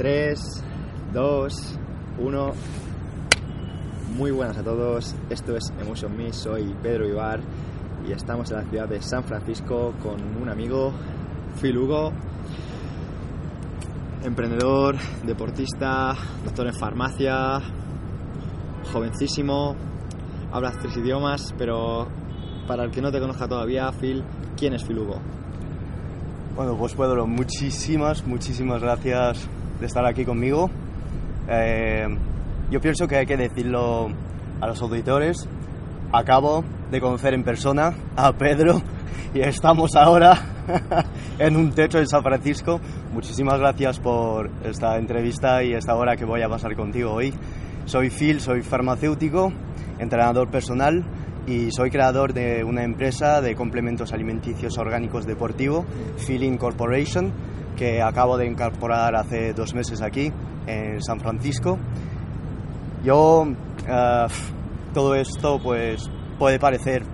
3, 2, 1. Muy buenas a todos, esto es Emotion Me, soy Pedro Ibar y estamos en la ciudad de San Francisco con un amigo, Phil Hugo, emprendedor, deportista, doctor en farmacia, jovencísimo, hablas tres idiomas, pero para el que no te conozca todavía, Phil, ¿quién es Phil Hugo? Bueno, pues Pedro, muchísimas, muchísimas gracias de estar aquí conmigo. Eh, yo pienso que hay que decirlo a los auditores. Acabo de conocer en persona a Pedro y estamos ahora en un techo en San Francisco. Muchísimas gracias por esta entrevista y esta hora que voy a pasar contigo hoy. Soy Phil, soy farmacéutico, entrenador personal y soy creador de una empresa de complementos alimenticios orgánicos deportivo, Feeling Corporation, que acabo de incorporar hace dos meses aquí en San Francisco. Yo, uh, todo esto pues puede parecer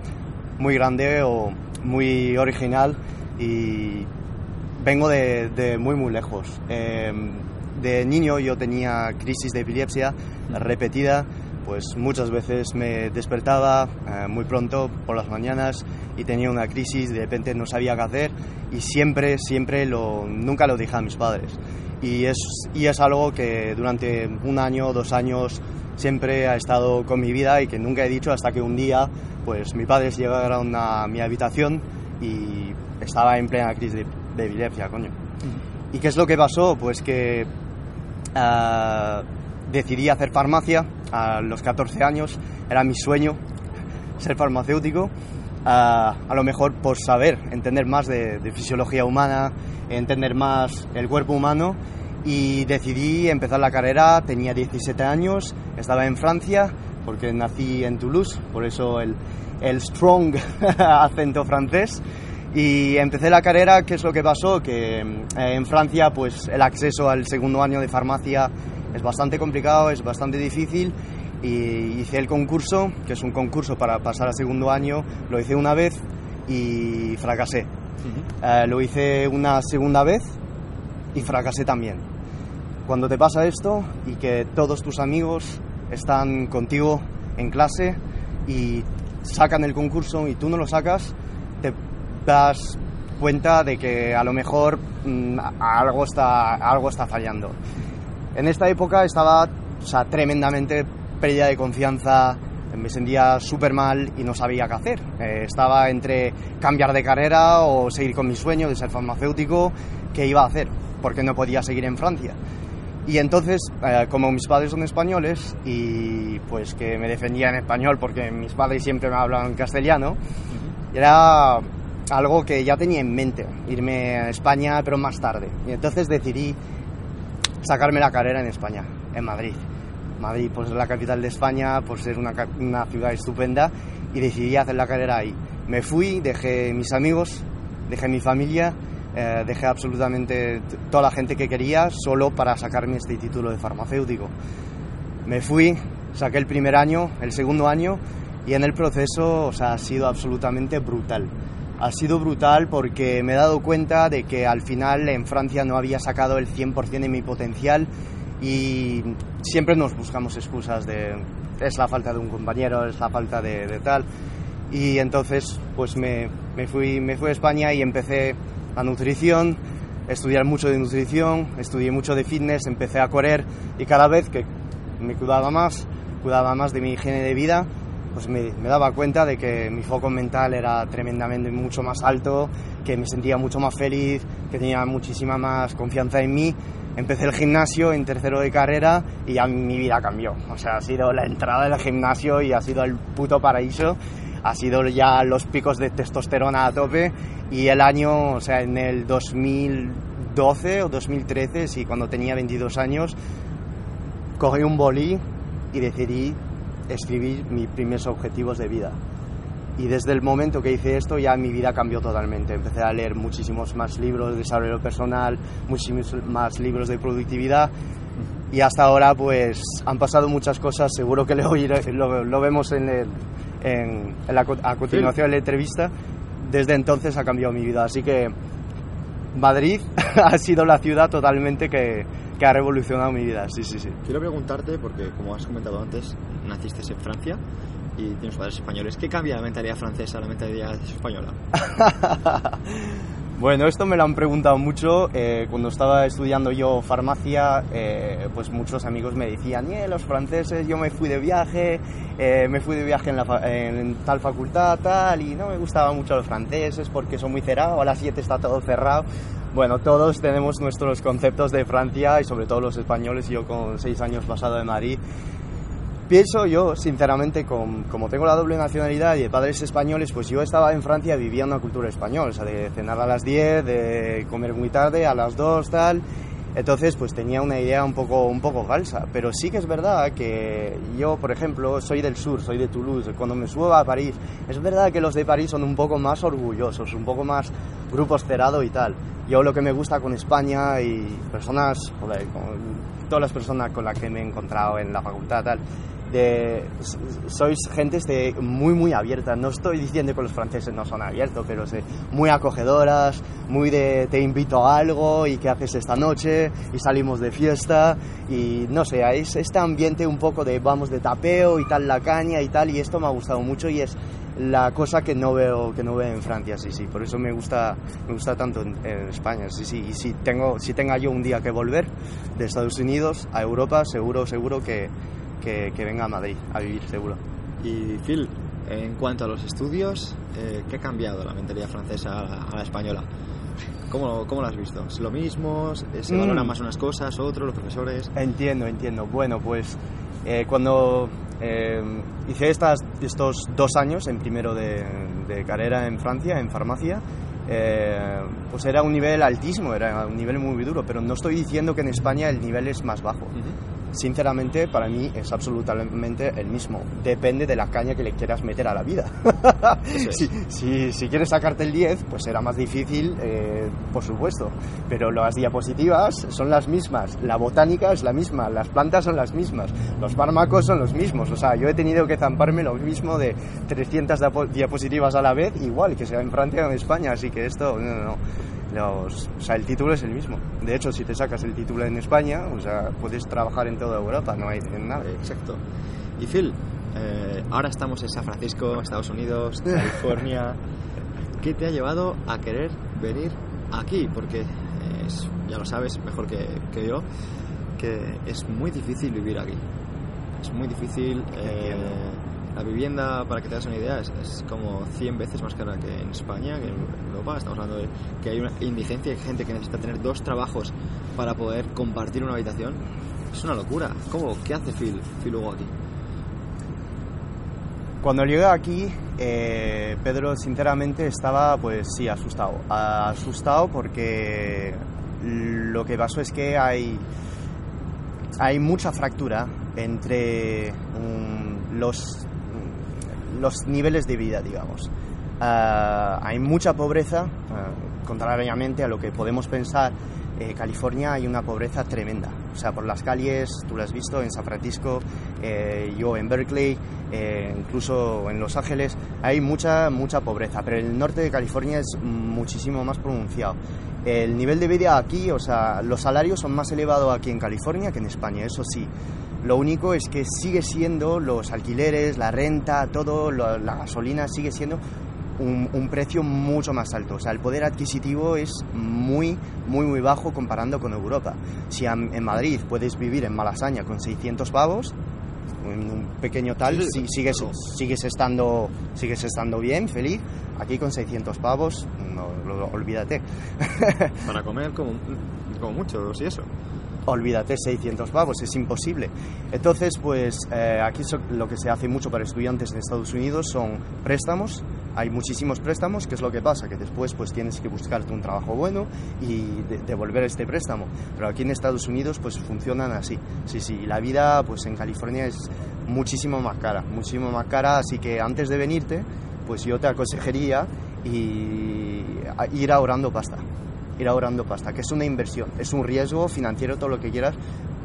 muy grande o muy original y vengo de, de muy muy lejos. Eh, de niño yo tenía crisis de epilepsia repetida pues muchas veces me despertaba eh, muy pronto por las mañanas y tenía una crisis, de repente no sabía qué hacer y siempre, siempre lo, nunca lo dije a mis padres. Y es, y es algo que durante un año, dos años, siempre ha estado con mi vida y que nunca he dicho hasta que un día, pues mis padres llegaron a mi habitación y estaba en plena crisis de, de epilepsia, coño. ¿Y qué es lo que pasó? Pues que uh, decidí hacer farmacia a los 14 años, era mi sueño ser farmacéutico, a, a lo mejor por saber, entender más de, de, fisiología humana, entender más el cuerpo humano y decidí empezar la carrera, tenía 17 años, estaba en Francia porque nací en Toulouse, por eso el, el strong acento francés. Y empecé la carrera, ¿qué es lo que pasó? Que en Francia pues el acceso al segundo año de farmacia es bastante complicado, es bastante difícil y hice el concurso, que es un concurso para pasar a segundo año, lo hice una vez y fracasé. Uh -huh. eh, lo hice una segunda vez y fracasé también. Cuando te pasa esto y que todos tus amigos están contigo en clase y sacan el concurso y tú no lo sacas, te das cuenta de que a lo mejor mmm, algo, está, algo está fallando. En esta época estaba o sea, tremendamente pérdida de confianza, me sentía súper mal y no sabía qué hacer. Eh, estaba entre cambiar de carrera o seguir con mi sueño de ser farmacéutico, ¿qué iba a hacer? Porque no podía seguir en Francia. Y entonces, eh, como mis padres son españoles y pues que me defendía en español porque mis padres siempre me hablan castellano, uh -huh. era algo que ya tenía en mente, irme a España pero más tarde. Y entonces decidí sacarme la carrera en España, en Madrid. Madrid pues es la capital de España, por ser una, una, ciudad estupenda y decidí hacer la carrera ahí. Me fui, dejé mis amigos, dejé mi familia, eh, dejé absolutamente toda la gente que quería solo para sacarme este título de farmacéutico. Me fui, saqué el primer año, el segundo año y en el proceso o sea, ha sido absolutamente brutal. Ha sido brutal porque me he dado cuenta de que al final en Francia no había sacado el 100% de mi potencial y siempre nos buscamos excusas de es la falta de un compañero, es la falta de, de tal. Y entonces pues me, me, fui, me fui a España y empecé a nutrición, estudiar mucho de nutrición, estudié mucho de fitness, empecé a correr y cada vez que me cuidaba más, cuidaba más de mi higiene de vida, pues me, daba cuenta de que mi foco mental era tremendamente mucho más alto, que me sentía mucho más feliz, que tenía muchísima más confianza en mí. Empecé el gimnasio en tercero de carrera y ya mi vida cambió. O sea, ha sido la entrada del gimnasio y ha sido el puto paraíso. Ha sido ya los picos de testosterona a tope y el año, o sea, en el 2012 o 2013, sí, cuando tenía 22 años, cogí un bolí y decidí escribir mis primeros objetivos de vida. Y desde el momento que hice esto ya mi vida cambió totalmente. Empecé a leer muchísimos más libros de desarrollo personal, muchísimos más libros de productividad y hasta ahora pues han pasado muchas cosas, seguro que lo, lo, lo vemos en, el, en, en la, a continuación en la entrevista. Desde entonces ha cambiado mi vida, así que Madrid ha sido la ciudad totalmente que, que ha revolucionado mi vida, sí, sí, sí. Quiero preguntarte, porque como has comentado antes, naciste en Francia y tienes padres españoles. ¿Qué cambia la mentalidad francesa a la mentalidad española? Bueno, esto me lo han preguntado mucho. Eh, cuando estaba estudiando yo farmacia, eh, pues muchos amigos me decían, eh, los franceses, yo me fui de viaje, eh, me fui de viaje en, la en tal facultad, tal, y no me gustaban mucho los franceses porque son muy cerrados, a las 7 está todo cerrado. Bueno, todos tenemos nuestros conceptos de Francia y sobre todo los españoles, yo con 6 años pasado en Madrid. Pienso yo, sinceramente, con- como tengo la doble nacionalidad y de padres españoles, pues yo estaba en Francia viviendo una cultura española, o sea, de cenar a las 10, de comer muy tarde, a las 2, tal. Entonces, pues tenía una idea un poco, un poco falsa. Pero sí que es verdad que yo, por ejemplo, soy del sur, soy de Toulouse. Cuando me subo a París, es verdad que los de París son un poco más orgullosos, un poco más grupo cerrado y tal. Yo lo que me gusta con España y personas, joder, con todas las personas con las que me he encontrado en la facultad, tal, de, sois gentes de muy muy abiertas. No estoy diciendo que los franceses no son abiertos, pero sé, muy acogedoras, muy de te invito a algo y qué haces esta noche y salimos de fiesta y no sé, es este ambiente un poco de vamos de tapeo y tal la caña y tal y esto me ha gustado mucho y es la cosa que no veo que no veo en Francia, sí, sí, por eso me gusta me gusta tanto en, en España, sí, sí, y si tengo si tenga yo un día que volver de Estados Unidos a Europa, seguro seguro que que, que venga a Madrid a vivir, seguro. Y Phil, en cuanto a los estudios, eh, ¿qué ha cambiado la mentalidad francesa a la, a la española? ¿Cómo, ¿Cómo lo has visto? ¿Es lo mismo? ¿Se Mm. valoran más unas cosas, otros, los profesores? Entiendo, entiendo. Bueno, pues eh, cuando eh, hice estas, estos dos años en primero de, de carrera en Francia, en farmacia, eh, pues era un nivel altísimo, era un nivel muy duro, pero no estoy diciendo que en España el nivel es más bajo. Sinceramente, para mí es absolutamente el mismo. Depende de la caña que le quieras meter a la vida. Es. si, si, si quieres sacarte el 10, pues será más difícil, eh, por supuesto. Pero las diapositivas son las mismas, la botánica es la misma, las plantas son las mismas, los fármacos son los mismos. O sea, yo he tenido que zamparme lo mismo de 300 diapo- diapositivas a la vez, igual que sea en Francia o en España. Así que esto, no, no, no. Los- o sea, el título es el mismo. De hecho, si te sacas el título en España, o sea, puedes trabajar en toda Europa, no hay en nada. Exacto. Y Phil, eh, ahora estamos en San Francisco, Estados Unidos, California. ¿Qué te ha llevado a querer venir aquí? Porque es- ya lo sabes mejor que, que yo, que es muy difícil vivir aquí. Es muy difícil. eh. La vivienda, para que te hagas una idea, es, como 100 veces más cara que en España, que en Europa. Estamos hablando de que hay una indigencia, hay gente que necesita tener dos trabajos para poder compartir una habitación. Es una locura. ¿Cómo? ¿Qué hace Phil, Phil Hugo aquí? Cuando llegué aquí, eh, Pedro sinceramente estaba, pues sí, asustado. Asustado porque lo que pasó es que hay, hay mucha fractura entre mm, los, los niveles de vida, digamos. Ah, hay mucha pobreza, ah, contrariamente a lo que podemos pensar. eh, California hay una pobreza tremenda. O sea, por las calles, tú lo has visto en San Francisco, eh, yo en Berkeley, incluso en Los Ángeles, hay mucha, mucha pobreza. Pero el norte de California es muchísimo más pronunciado. El nivel de vida aquí, o sea, los salarios son más elevados aquí en California que en España, eso sí. Lo único es que sigue siendo los alquileres, la renta, todo, la gasolina sigue siendo un, un precio mucho más alto. O sea, el poder adquisitivo es muy, muy, muy bajo comparando con Europa. Si en Madrid puedes vivir en Malasaña con 600 pavos, en un pequeño tal, Sí, si- sigues, sigues, estando, sigues estando bien, feliz. Aquí con 600 pavos, no, lo- olvídate. Para comer como, como mucho, si eso. Olvídate, 600 pavos, es imposible. Entonces, pues eh, aquí lo que se hace mucho para estudiantes en Estados Unidos son préstamos. Hay muchísimos préstamos, ¿qué es lo que pasa? Que después pues tienes que buscarte un trabajo bueno y de- devolver este préstamo. Pero aquí en Estados Unidos pues funcionan así. Sí, sí, la vida pues en California es muchísimo más cara, muchísimo más cara, así que antes de venirte, pues yo te aconsejaría y ir ahorrando pasta ir ahorrando pasta, que es una inversión, es un riesgo financiero, todo lo que quieras,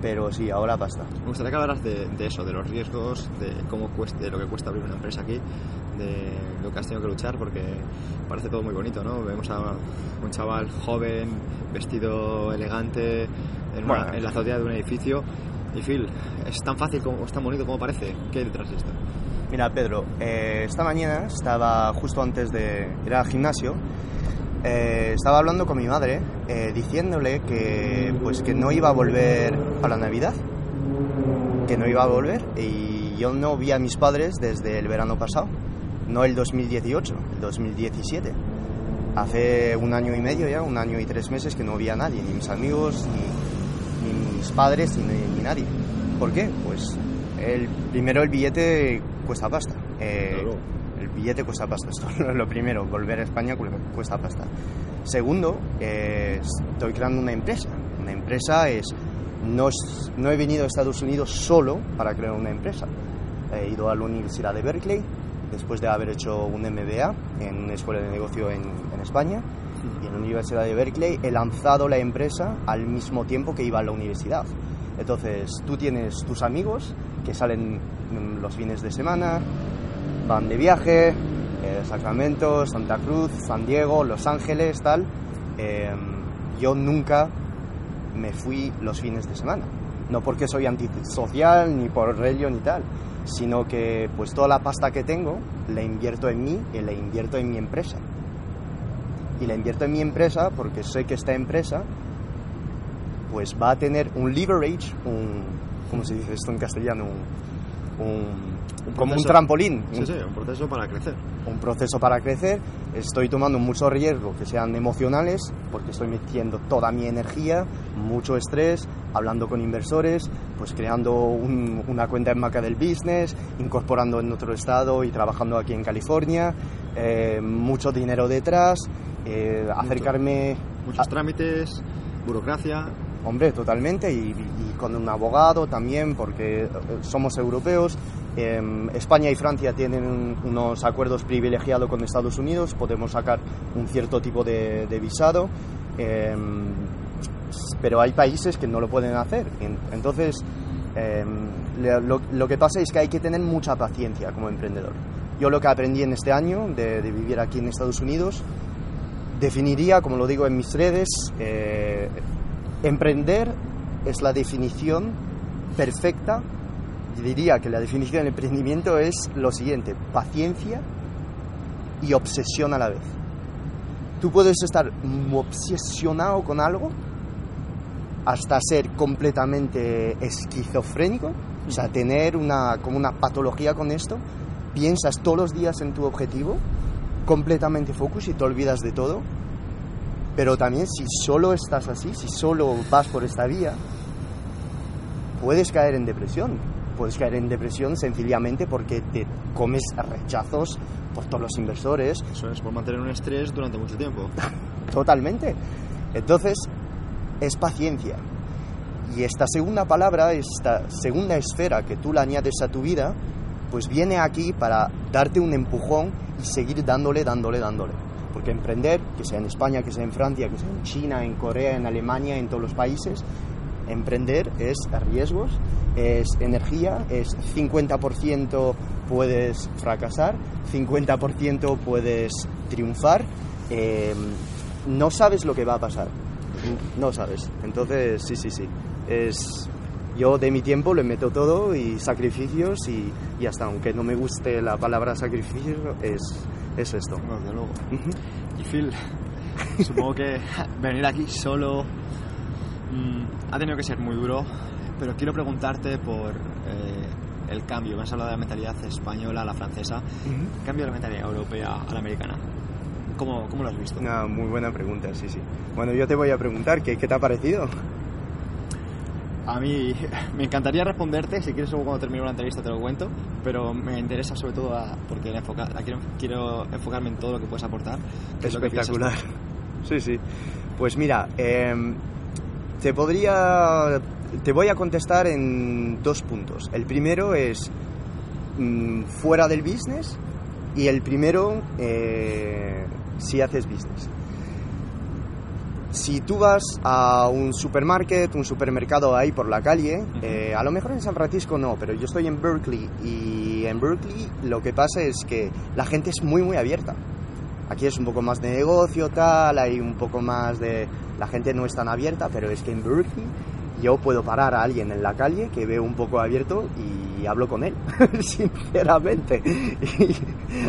pero sí, ahora basta. Me gustaría que hablaras de, de eso, de los riesgos, de cómo cuesta, de lo que cuesta abrir una empresa aquí, de lo que has tenido que luchar, porque parece todo muy bonito, ¿no? Vemos a un chaval joven, vestido elegante, en, una- Bueno. en la azotea de un edificio. Y Phil, ¿es tan fácil como es tan bonito como parece? ¿Qué hay detrás de esto? Mira, Pedro, eh, esta mañana estaba justo antes de ir al gimnasio, eh, estaba hablando con mi madre, eh, diciéndole que, pues, que no iba a volver para Navidad, que no iba a volver, y yo no vi a mis padres desde el verano pasado, no el 2018, el 2017. Hace un año y medio ya, un año y tres meses que no vi a nadie, ni mis amigos, ni, ni mis padres, ni, ni nadie. ¿Por qué? Pues el, primero el billete cuesta pasta. Eh, Claro. Billete cuesta pasta, esto es lo primero, volver a España cu- cuesta pasta. Segundo, eh, estoy creando una empresa. Una empresa es no, no he venido a Estados Unidos solo para crear una empresa. He ido a la Universidad de Berkeley después de haber hecho un MBA en una escuela de negocio en, en España. Y en la Universidad de Berkeley he lanzado la empresa al mismo tiempo que iba a la universidad. Entonces, tú tienes tus amigos que salen mm, los fines de semana, van de viaje, eh, Sacramento, Santa Cruz, San Diego, Los Ángeles, tal. Eh, yo nunca me fui los fines de semana. No porque soy antisocial, ni por ello, ni tal, sino que pues toda la pasta que tengo la invierto en mí y la invierto en mi empresa. Y la invierto en mi empresa porque sé que esta empresa pues va a tener un leverage, un, ¿cómo se dice esto en castellano? Un, un- Un como un trampolín, Sí, un- sí, un proceso para crecer. un proceso para crecer. Estoy tomando muchos riesgos que sean emocionales, porque estoy metiendo toda mi energía, mucho estrés, hablando con inversores, pues creando un- una cuenta en Maca del Business, incorporando en otro estado y trabajando aquí en California, eh, mucho dinero detrás, eh, acercarme Muchos a- trámites, burocracia. Hombre, totalmente, y, con un abogado también, porque eh, somos europeos. Em, España y Francia tienen un- unos acuerdos privilegiados con Estados Unidos, podemos sacar un cierto tipo de, visado, em, pero hay países que no lo pueden hacer. En- Entonces, em, lo que pasa es que hay que tener mucha paciencia como emprendedor. Yo lo que aprendí en este año de, de vivir aquí en Estados Unidos, definiría, como lo digo en mis redes, eh, emprender es la definición perfecta. Diría que la definición del emprendimiento es lo siguiente, paciencia y obsesión a la vez. Tú puedes estar obsesionado con algo hasta ser completamente esquizofrénico, o sea, tener una, como una patología con esto, piensas todos los días en tu objetivo, completamente focus y te olvidas de todo, pero también si solo estás así, si solo vas por esta vía, puedes caer en depresión. Puedes caer en depresión sencillamente porque te comes rechazos por todos los inversores, Eso es por mantener un estrés durante mucho tiempo. Totalmente. Entonces, es paciencia. Y esta segunda palabra, esta segunda esfera que tú le añades a tu vida, pues viene aquí para darte un empujón y seguir dándole, dándole, dándole. Porque emprender, que sea en España, que sea en Francia, que sea en China, en Corea, en Alemania, en todos los países, emprender es riesgos, es energía, es 50% puedes fracasar, 50% puedes triunfar. eh, no sabes lo que va a pasar. No sabes. Entonces, sí, sí, sí. Es, yo de mi tiempo le meto todo y sacrificios y, y hasta aunque no me guste la palabra sacrificio, es, es esto. Desde luego. Y Phil, supongo que venir aquí solo mm, ha tenido que ser muy duro, pero quiero preguntarte por eh, el cambio. Me has hablado de la mentalidad española a la francesa, el cambio de la mentalidad europea a la americana. ¿Cómo, cómo lo has visto? Una muy buena pregunta, sí, sí. Bueno, yo te voy a preguntar, ¿qué, qué te ha parecido? A mí me encantaría responderte, si quieres luego cuando termine la entrevista te lo cuento, pero me interesa sobre todo a- porque quiero, enfocar- a- quiero, quiero enfocarme en todo lo que puedes aportar. es lo que. Espectacular. Sí, sí. Pues mira, em, te podría. Te voy a contestar en dos puntos. El primero es mm, fuera del business y el primero eh, si haces business. Si tú vas a un supermarket, un supermercado ahí por la calle, eh, a lo mejor en San Francisco no, pero yo estoy en Berkeley y en Berkeley lo que pasa es que la gente es muy muy abierta. Aquí es un poco más de negocio, tal, hay un poco más de... La gente no es tan abierta, pero es que en Berkeley yo puedo parar a alguien en la calle que veo un poco abierto y hablo con él, sinceramente. Y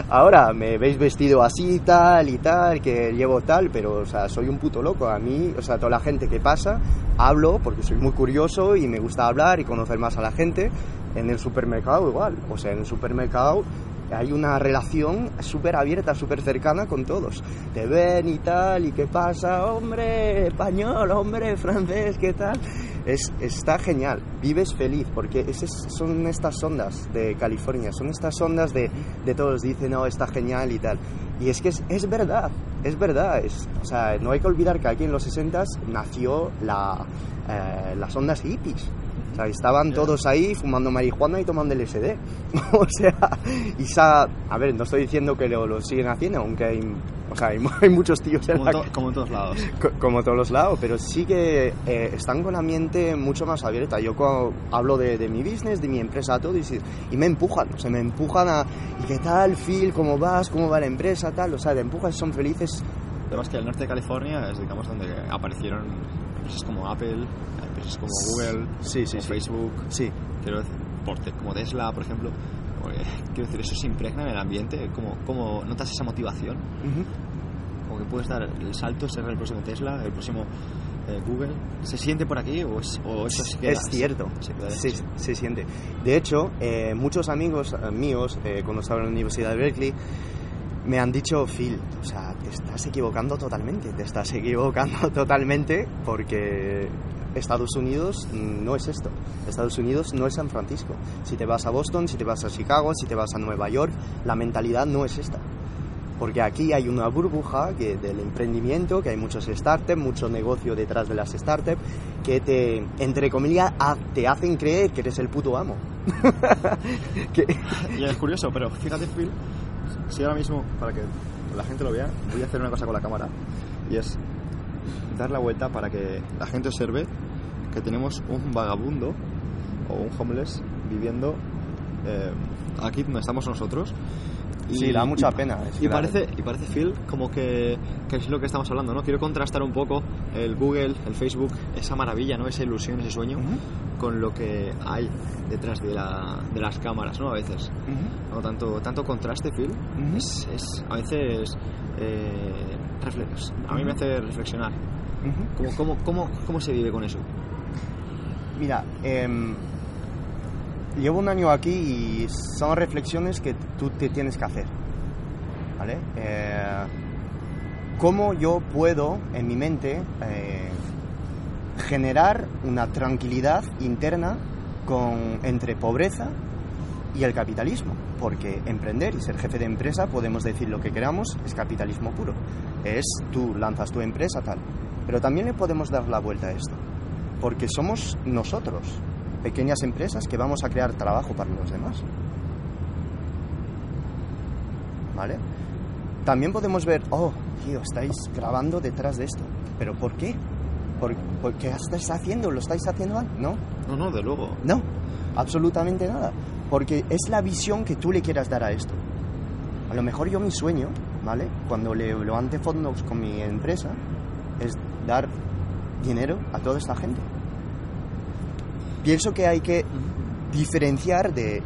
ahora me veis vestido así, tal y tal, que llevo tal, pero, o sea, soy un puto loco. A mí, o sea, toda la gente que pasa, hablo porque soy muy curioso y me gusta hablar y conocer más a la gente. En el supermercado igual, o sea, en el supermercado hay una relación súper abierta, súper cercana con todos. Te ven y tal, y qué pasa, hombre, español, hombre, francés, qué tal. Es, está genial, vives feliz, porque esas son estas ondas de California, son estas ondas de, de todos dicen, no, está genial y tal. Y es que es, es verdad, es verdad. Es, o sea, no hay que olvidar que aquí en los 60 nació la, eh, las ondas hippies. O sea, estaban todos ahí fumando marihuana y tomando LSD. o sea, y sa, a ver, no estoy diciendo que lo, lo siguen haciendo, aunque hay, o sea, hay, hay muchos tíos en Como, la to- como en todos lados. co- como todos los lados, pero sí que eh, están con la mente mucho más abierta. Yo hablo de, de mi business, de mi empresa, todo, y, y me empujan, o sea, me empujan a, ¿y qué tal, Phil? ¿Cómo vas? ¿Cómo va la empresa? Tal, o sea, te empujan, son felices. Además que el norte de California es, digamos, donde aparecieron empresas como Apple, empresas como Google, Sí, sí, sí. Facebook, Sí, quiero decir, como Tesla, por ejemplo. Quiero decir, eso se impregna en el ambiente. ¿Cómo, cómo notas esa motivación? Ujú. Como que puedes dar el salto, ser el próximo Tesla, el próximo eh, Google. ¿Se siente por aquí o, es- o eso se queda? es cierto, Se queda se, se siente. De hecho, eh, muchos amigos eh, míos, eh, cuando estaba en la Universidad de Berkeley, me han dicho, Phil, o sea, te estás equivocando totalmente, te estás equivocando totalmente porque Estados Unidos no es esto. Estados Unidos no es San Francisco. Si te vas a Boston, si te vas a Chicago, si te vas a Nueva York, la mentalidad no es esta. Porque aquí hay una burbuja del emprendimiento, que hay muchos startups, mucho negocio detrás de las startups, que te, entre comillas, te hacen creer que eres el puto amo. Y es curioso, pero fíjate, Phil, si ahora mismo, para que la gente lo vea, voy a hacer una cosa con la cámara. Y es dar la vuelta para que la gente observe que tenemos un vagabundo o un homeless viviendo eh, aquí donde estamos nosotros. Sí, da mucha pena, es Y parece, y parece, Phil, como que, que es lo que estamos hablando, ¿no? Quiero contrastar un poco el Google, el Facebook, esa maravilla, ¿no? Esa ilusión, ese sueño, Ujú, con lo que hay detrás de, la, de las cámaras, ¿no? A veces. ujú, ¿no? Tanto, tanto contraste, Phil, Ujú. es, es a veces eh, reflex- a mí me hace reflexionar. ¿Cómo, cómo, cómo, cómo se vive con eso? Mira, em, llevo un año aquí y son reflexiones que tú te tienes que hacer. ¿Vale? Eh, ¿Cómo yo puedo en mi mente eh, generar una tranquilidad interna con, entre pobreza y el capitalismo? Porque emprender y ser jefe de empresa, podemos decir lo que queramos, es capitalismo puro. Es tú lanzas tu empresa tal. Pero también le podemos dar la vuelta a esto porque somos nosotros, pequeñas empresas, que vamos a crear trabajo para los demás. ¿Vale? También podemos ver, oh, tío, estáis grabando detrás de esto. ¿Pero por qué? ¿Por, por qué estáis haciendo? ¿Lo estáis haciendo mal? No, No, no, de luego. no, absolutamente nada. Porque es la visión que tú le quieras dar a esto. A lo mejor yo mi sueño, ¿vale? Cuando le levante fondos con mi empresa, es dar dinero a toda esta gente. Pienso que hay que diferenciar de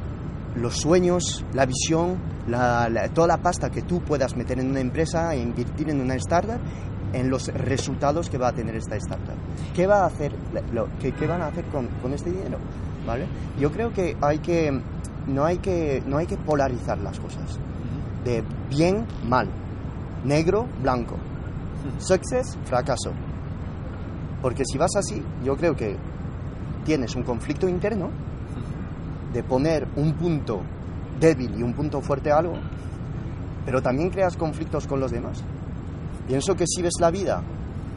los sueños, la visión, la- la- toda la pasta que tú puedas meter en una empresa e invertir en una startup, en los resultados que va a tener esta startup. ¿Qué va a hacer, lo- qué, qué van a hacer con, con este dinero? ¿Vale? Yo creo que hay que no hay que no hay que polarizar las cosas de bien mal, negro blanco, success fracaso. Porque si vas así, yo creo que tienes un conflicto interno de poner un punto débil y un punto fuerte a algo, pero también creas conflictos con los demás. Pienso que si ves la vida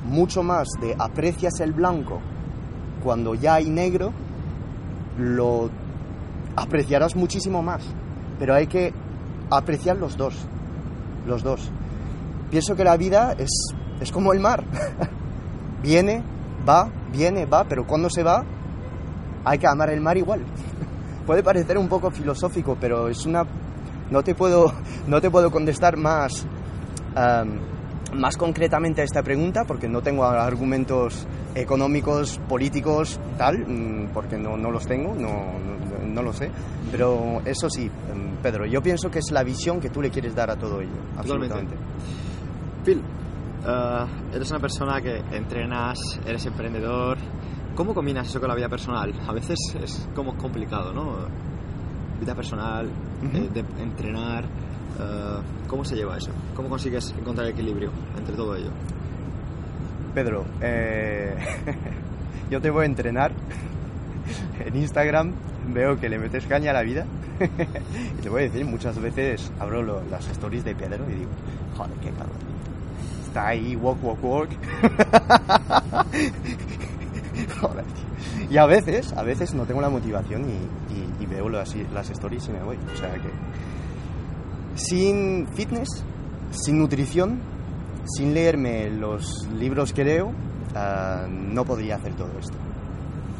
mucho más de aprecias el blanco cuando ya hay negro, lo apreciarás muchísimo más. Pero hay que apreciar los dos. Los dos. Pienso que la vida es, es como el mar. viene, va, viene, va, pero cuando se va, hay que amar el mar igual. Puede parecer un poco filosófico, pero es una... No te puedo, no te puedo contestar más, um, más concretamente a esta pregunta porque no tengo argumentos económicos, políticos, tal, mm, porque no, no los tengo, no, no, no, lo sé. Pero eso sí, em, Pedro, yo pienso que es la visión que tú le quieres dar a todo ello. Absolutamente. Phil, uh, eres una persona que entrenas, eres emprendedor. ¿Cómo combinas eso con la vida personal? A veces es como complicado, ¿no? Vida personal, uh -huh. eh, de entrenar. Uh, ¿Cómo se lleva eso? ¿Cómo consigues encontrar el equilibrio entre todo ello? Pedro, eh, yo te voy a entrenar en Instagram, veo que le metes caña a la vida y te voy a decir, muchas veces abro lo, las stories de Pedro y digo, joder, qué cabrón. Está ahí, walk, walk, walk. joder, tío. Y a veces, a veces no tengo la motivación y, veo las, las stories y me voy. O sea que sin fitness, sin nutrición, sin leerme los libros que leo, uh, no podría hacer todo esto.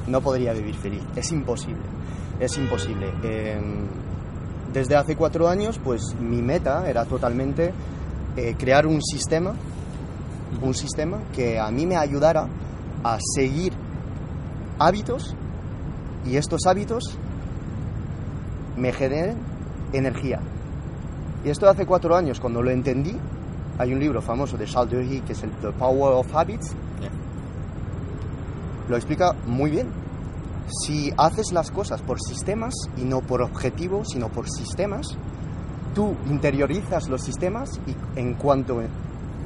No podría vivir feliz. Es imposible. Es imposible. Eh, desde hace cuatro años, pues mi meta era totalmente eh, crear un sistema, un sistema que a mí me ayudara a seguir hábitos y estos hábitos me generen energía. Y esto hace cuatro años, cuando lo entendí, hay un libro famoso de Charles Duhigg que es el The Power of Habits. Yeah. Lo explica muy bien. Si haces las cosas por sistemas y no por objetivos, sino por sistemas, tú interiorizas los sistemas y en cuanto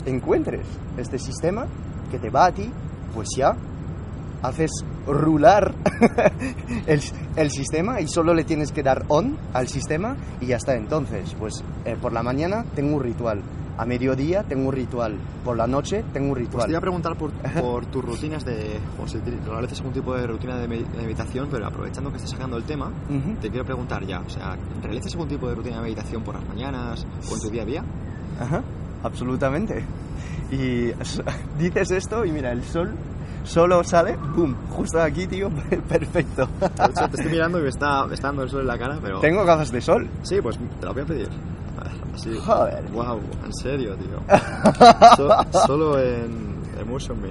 encuentres este sistema que te va a ti, pues ya haces rular el, el, sistema y solo le tienes que dar on al sistema y ya está. Entonces, pues eh, por la mañana tengo un ritual, a mediodía tengo un ritual, por la noche tengo un ritual. Pues te iba a preguntar por, por tus rutinas de, o si realizas algún tipo de rutina de, meditación, pero aprovechando que estás sacando el tema, uh -huh. te quiero preguntar ya, o sea, ¿realizas algún tipo de rutina de meditación por las mañanas o en tu día a día? Ajá, absolutamente. Y dices esto y mira, el sol solo sale, ¡boom! Justo aquí, tío, perfecto. De hecho, te estoy mirando y me está, me está dando el sol en la cara, pero... ¿Tengo gafas de sol? Sí, pues te las voy a pedir. Así. Joder. Wow, en serio, tío. So, solo en Emotion Me.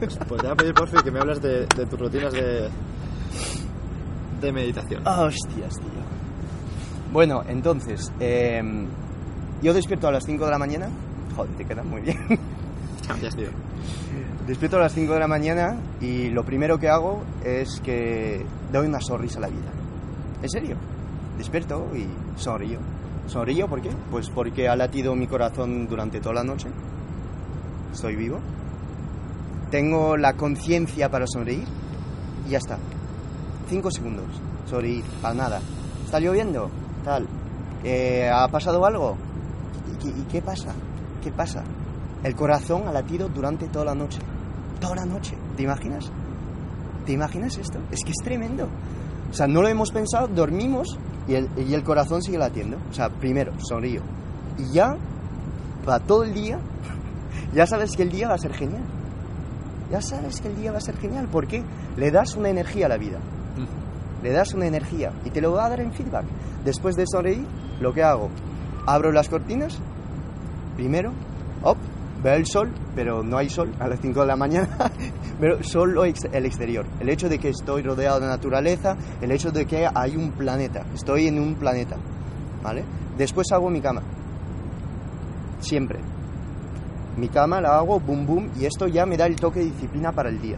Pues, pues te voy a pedir, por fin, que me hables de, de tus rutinas de, de meditación. Hostias, tío. Bueno, entonces, eh, yo despierto a las 5 de la mañana. Joder, te queda muy bien. Gracias, tío. Despierto a las 5 de la mañana y lo primero que hago es que doy una sonrisa a la vida. ¿En serio? Despierto y sonrío. ¿Sonrío por qué? Pues porque ha latido mi corazón durante toda la noche. Estoy vivo. Tengo la conciencia para sonreír y ya está. Cinco segundos. Sonreír, para nada. ¿Está lloviendo? Tal. Eh, ¿Ha pasado algo? ¿Y qué, ¿Y qué pasa? ¿Qué pasa? El corazón ha latido durante toda la noche. Toda la noche. ¿Te imaginas? ¿Te imaginas esto? Es que es tremendo. O sea, no lo hemos pensado, dormimos y el, y el corazón sigue latiendo. O sea, primero, sonrío. Y ya, para todo el día, ya sabes que el día va a ser genial. Ya sabes que el día va a ser genial. ¿Por qué? Le das una energía a la vida. Le das una energía y te lo va a dar en feedback. Después de sonreír, lo que hago, abro las cortinas, primero, op, veo el sol, pero no hay sol a las 5 de la mañana, pero solo el exterior. El hecho de que estoy rodeado de naturaleza, el hecho de que hay un planeta, estoy en un planeta, ¿vale? Después hago mi cama, siempre. Mi cama la hago, boom, boom, y esto ya me da el toque de disciplina para el día.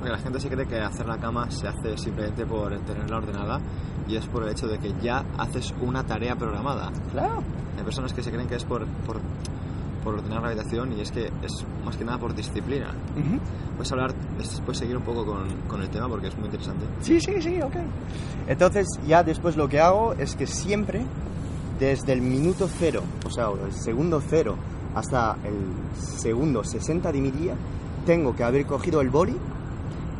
Porque la gente se cree que hacer la cama se hace simplemente por tenerla ordenada y es por el hecho de que ya haces una tarea programada. Claro. Hay personas que se creen que es por, por por ordenar la habitación y es que es más que nada por disciplina. Uh -huh. Puedes hablar, puedes seguir un poco con, con, el tema porque es muy interesante. Sí, sí, sí, ok. Entonces ya después lo que hago es que siempre, desde el minuto cero, o sea, el segundo cero hasta el segundo 60 de mi día, tengo que haber cogido el boli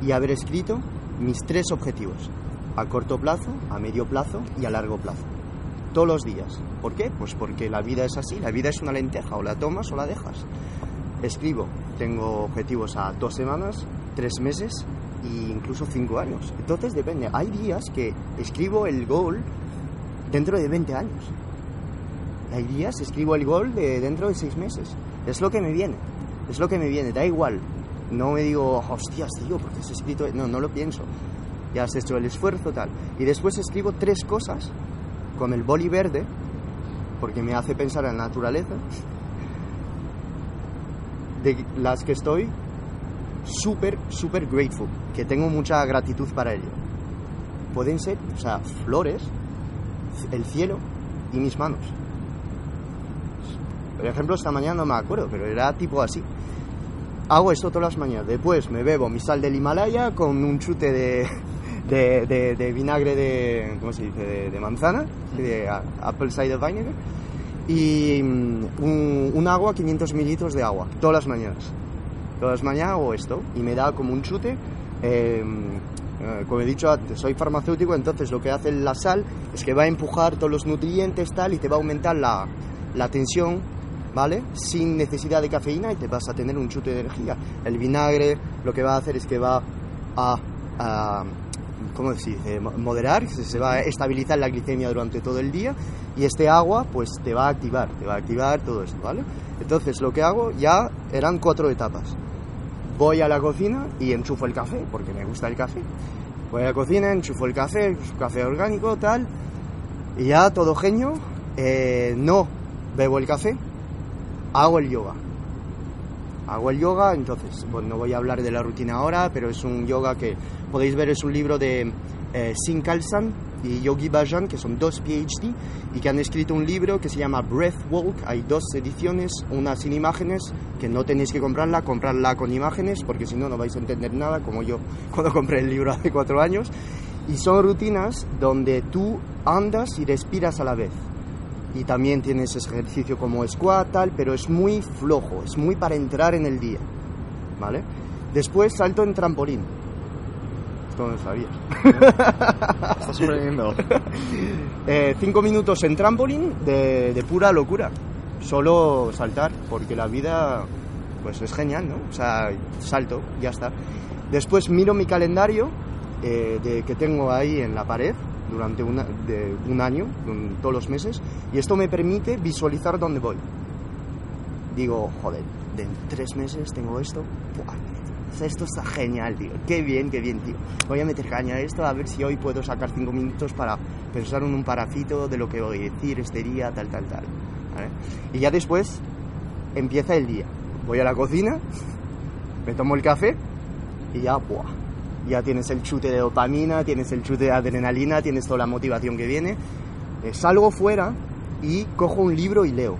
y haber escrito mis tres objetivos, a corto plazo, a medio plazo y a largo plazo todos los días. ¿Por qué? Pues porque la vida es así, la vida es una lenteja, o la tomas o la dejas. Escribo tengo objetivos a dos semanas, tres meses e incluso cinco años. Entonces depende. Hay días que escribo el goal dentro de 20 años. Hay días escribo el goal de dentro de seis meses. Es lo que me viene. Es lo que me viene. Da igual. No me digo, hostias, tío, porque has escrito. No, no lo pienso. Ya has hecho el esfuerzo, tal. Y después escribo tres cosas con el boli verde, porque me hace pensar en la naturaleza, de las que estoy súper, súper grateful, que tengo mucha gratitud para ello. Pueden ser, o sea, flores, el cielo y mis manos. Por ejemplo, esta mañana no me acuerdo, pero era tipo así. Hago esto todas las mañanas. Después me bebo mi sal del Himalaya con un chute de, de, de- de vinagre de, ¿cómo se dice?, de, manzana, de apple cider vinegar, y mm, un, un agua, 500 mililitros de agua, todas las mañanas. Todas las mañanas hago esto y me da como un chute. eh, eh, como he dicho antes, soy farmacéutico, entonces lo que hace la sal es que va a empujar todos los nutrientes tal y te va a aumentar la, la tensión, ¿vale? Sin necesidad de cafeína y te vas a tener un chute de energía. El vinagre lo que va a hacer es que va a, a ¿cómo se dice? Mo- Moderar, se va a estabilizar la glicemia durante todo el día y este agua pues te va a activar, te va a activar todo esto, ¿vale? Entonces lo que hago ya eran cuatro etapas. Voy a la cocina y enchufo el café, porque me gusta el café. Voy a la cocina, enchufo el café, café orgánico, tal, y ya todo genio, eh, no bebo el café, hago el yoga. Hago el yoga, entonces, bueno, no voy a hablar de la rutina ahora, pero es un yoga que podéis ver, es un libro de eh, Singh Khalsan y Yogi Bhajan, que son dos PhD, y que han escrito un libro que se llama Breath Walk. Hay dos ediciones, una sin imágenes, que no tenéis que comprarla, comprarla con imágenes, porque si no, no vais a entender nada, como yo cuando compré el libro hace cuatro años. Y son rutinas donde tú andas y respiras a la vez y también tienes ejercicio como squat, tal, pero es muy flojo, es muy para entrar en el día, ¿vale? Después salto en trampolín. Esto no lo sabías. Estás sorprendiendo. Eh, cinco minutos en trampolín de, de pura locura. Solo saltar, porque la vida pues es genial, ¿no? O sea, salto, ya está. Después miro mi calendario eh, de, que tengo ahí en la pared durante una- un año, todos los meses, y esto me permite visualizar dónde voy. Digo, joder, de tres meses tengo esto. Buah, esto está genial, tío. Qué bien, qué bien, tío. Voy a meter caña a esto a ver si hoy puedo sacar cinco minutos para pensar en un parafito de lo que voy a decir este día, tal, tal, tal. Y ya después empieza el día. Voy a la cocina, me tomo el café y ya, ¡buah! Ya tienes el chute de dopamina, tienes el chute de adrenalina, tienes toda la motivación que viene. Eh, salgo fuera y cojo un libro y leo.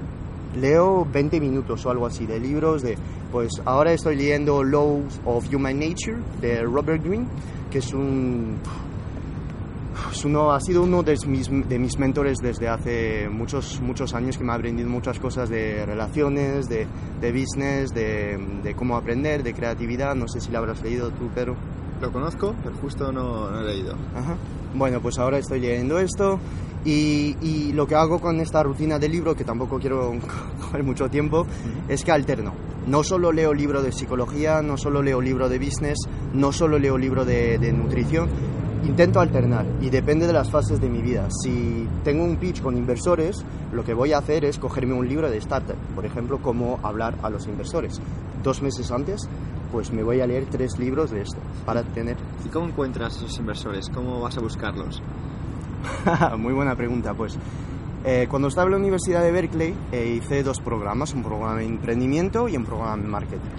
Leo 20 minutos o algo así de libros de, pues ahora estoy leyendo Laws of Human Nature de Robert Greene, que es un, es uno, ha sido uno de mis, de mis mentores desde hace muchos, muchos años que me ha aprendido muchas cosas de relaciones, de, de business, de, de cómo aprender, de creatividad. No sé si lo habrás leído tú, Pedro. Lo conozco, pero justo no, no he leído. Ajá. Bueno, pues ahora estoy leyendo esto y, y lo que hago con esta rutina de libro, que tampoco quiero coger mucho tiempo, es que alterno. No solo leo libro de psicología, no solo leo libro de business, no solo leo libro de, de nutrición, intento alternar y depende de las fases de mi vida. Si tengo un pitch con inversores, lo que voy a hacer es cogerme un libro de startup, por ejemplo, cómo hablar a los inversores. Dos meses antes, pues me voy a leer tres libros de esto para tener ¿Y cómo encuentras esos inversores? ¿Cómo vas a buscarlos? Muy buena pregunta, pues. Eh, cuando estaba en la Universidad de Berkeley eh, hice dos programas, un programa de emprendimiento y un programa de marketing.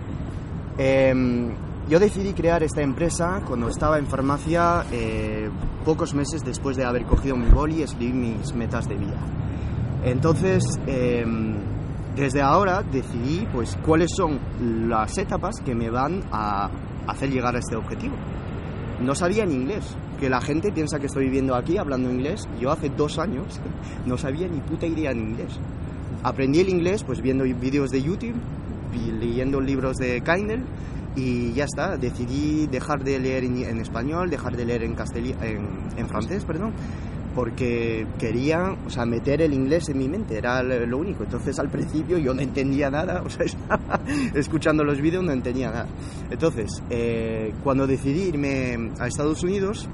Em, yo decidí crear esta empresa cuando estaba en farmacia eh, pocos meses después de haber cogido mi boli y escribir mis metas de vida. Entonces, em, desde ahora decidí pues cuáles son las etapas que me van a hacer llegar a este objetivo no sabía ni inglés. Que la gente piensa que estoy viviendo aquí hablando inglés. Yo hace dos años no sabía ni puta idea en inglés. Aprendí el inglés pues viendo vídeos de YouTube, leyendo libros de Kindle y ya está. Decidí dejar de leer en, en español, dejar de leer en, en, en francés, perdón, porque quería, o sea, meter el inglés en mi mente, era lo único. Entonces al principio yo no entendía nada, o sea, estaba escuchando los vídeos no entendía nada. Entonces, eh, cuando decidí irme a Estados Unidos,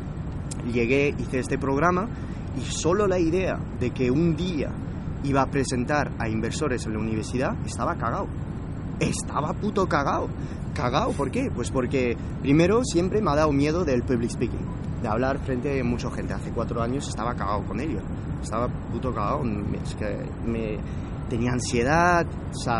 llegué, hice este programa y solo la idea de que un día iba a presentar a inversores en la universidad, estaba cagado. Estaba puto cagado. Cagado, ¿por qué? Pues porque primero siempre me ha dado miedo del public speaking, de hablar frente a mucha gente. Hace cuatro años estaba cagado con ello. Estaba puto cagado. Es que me, tenía ansiedad,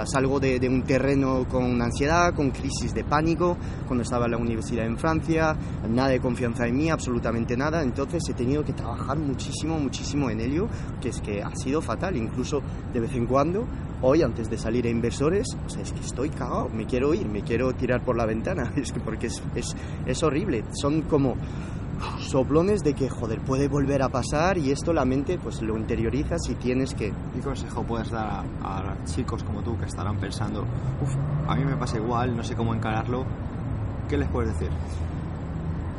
salgo de, de, un terreno con ansiedad, con crisis de pánico, cuando estaba en la universidad en Francia, nada de confianza en mí, absolutamente nada, entonces he tenido que trabajar muchísimo, muchísimo en ello, que es que ha sido fatal, incluso de vez en cuando, hoy antes de salir a inversores, o sea, es que estoy cagado, me quiero ir, me quiero tirar por la ventana, es que porque es, es, es horrible, son como soplones de que, joder, puede volver a pasar y esto la mente pues lo interiorizas y tienes que... ¿Qué consejo puedes dar a, a chicos como tú que estarán pensando, uff, a mí me pasa igual, no sé cómo encararlo? ¿Qué les puedes decir?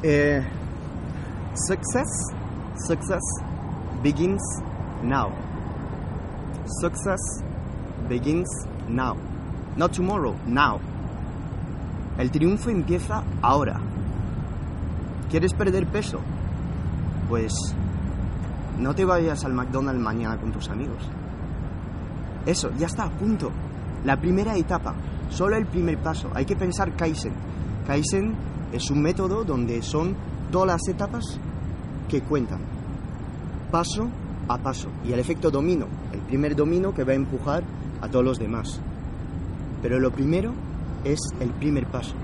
Eh, success, success begins now. Success begins now. Not tomorrow, now. El triunfo empieza ahora. ¿Quieres perder peso? Pues no te vayas al McDonald's mañana con tus amigos. Eso, ya está, punto. La primera etapa, solo el primer paso. Hay que pensar Kaizen. Kaizen es un método donde son todas las etapas que cuentan. Paso a paso. Y el efecto domino, el primer domino que va a empujar a todos los demás. Pero lo primero es el primer paso.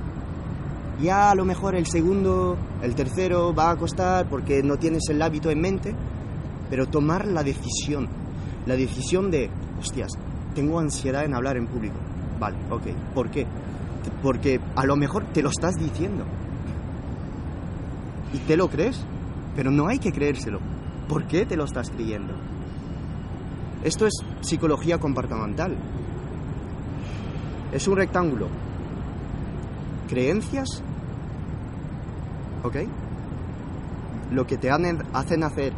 Ya a lo mejor el segundo, el tercero va a costar porque no tienes el hábito en mente, pero tomar la decisión, la decisión de, hostias, tengo ansiedad en hablar en público. Vale, ok. ¿Por qué? Porque a lo mejor te lo estás diciendo. Y te lo crees, pero no hay que creérselo. ¿Por qué te lo estás creyendo? Esto es psicología comportamental. Es un rectángulo. Creencias, ¿ok? Lo que te hacen hacer